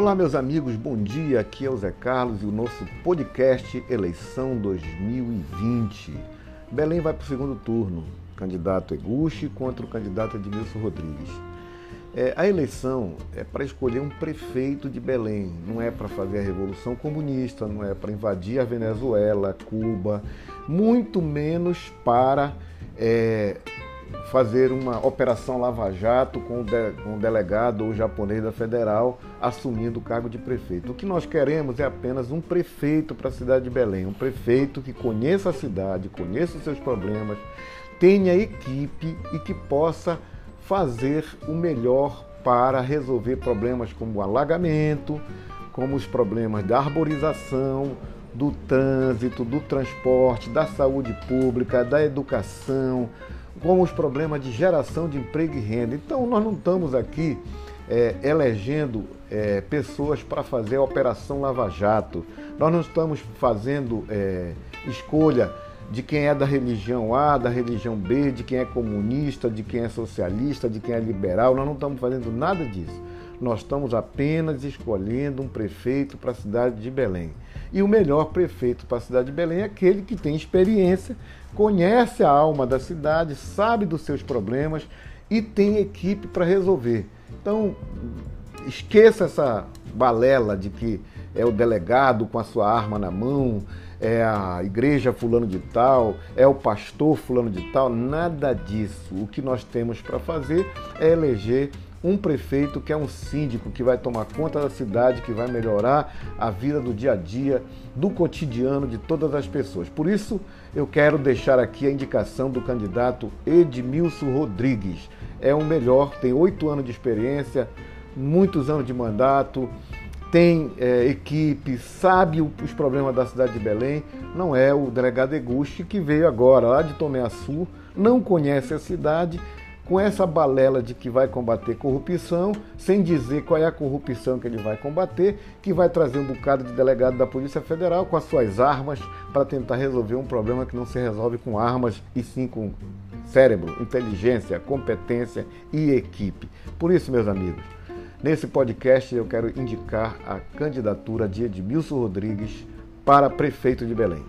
Olá, meus amigos, bom dia. Aqui é o Zé Carlos e o nosso podcast Eleição 2020. Belém vai para o segundo turno. Candidato Eguchi contra o candidato Edmilson Rodrigues. É, a eleição é para escolher um prefeito de Belém, não é para fazer a revolução comunista, não é para invadir a Venezuela, Cuba, muito menos para é, fazer uma operação lava-jato com, com o delegado ou japonês da federal assumindo o cargo de prefeito. O que nós queremos é apenas um prefeito para a cidade de Belém, um prefeito que conheça a cidade, conheça os seus problemas, tenha equipe e que possa fazer o melhor para resolver problemas como o alagamento, como os problemas da arborização, do trânsito, do transporte, da saúde pública, da educação, com os problemas de geração de emprego e renda. Então, nós não estamos aqui é, elegendo é, pessoas para fazer a Operação Lava Jato. Nós não estamos fazendo é, escolha de quem é da religião A, da religião B, de quem é comunista, de quem é socialista, de quem é liberal. Nós não estamos fazendo nada disso. Nós estamos apenas escolhendo um prefeito para a cidade de Belém. E o melhor prefeito para a cidade de Belém é aquele que tem experiência, conhece a alma da cidade, sabe dos seus problemas e tem equipe para resolver. Então, esqueça essa balela de que é o delegado com a sua arma na mão, é a igreja fulano de tal, é o pastor fulano de tal, nada disso. O que nós temos para fazer é eleger um prefeito que é um síndico que vai tomar conta da cidade, que vai melhorar a vida do dia a dia, do cotidiano de todas as pessoas. Por isso, eu quero deixar aqui a indicação do candidato Edmilson Rodrigues. É o melhor, tem oito anos de experiência, muitos anos de mandato, tem é, equipe, sabe os problemas da cidade de Belém. Não é o delegado Eguchi que veio agora lá de Tomé Açu, não conhece a cidade com essa balela de que vai combater corrupção, sem dizer qual é a corrupção que ele vai combater, que vai trazer um bocado de delegado da Polícia Federal com as suas armas para tentar resolver um problema que não se resolve com armas e sim com cérebro, inteligência, competência e equipe. Por isso, meus amigos, nesse podcast eu quero indicar a candidatura de Edmilson Rodrigues para prefeito de Belém.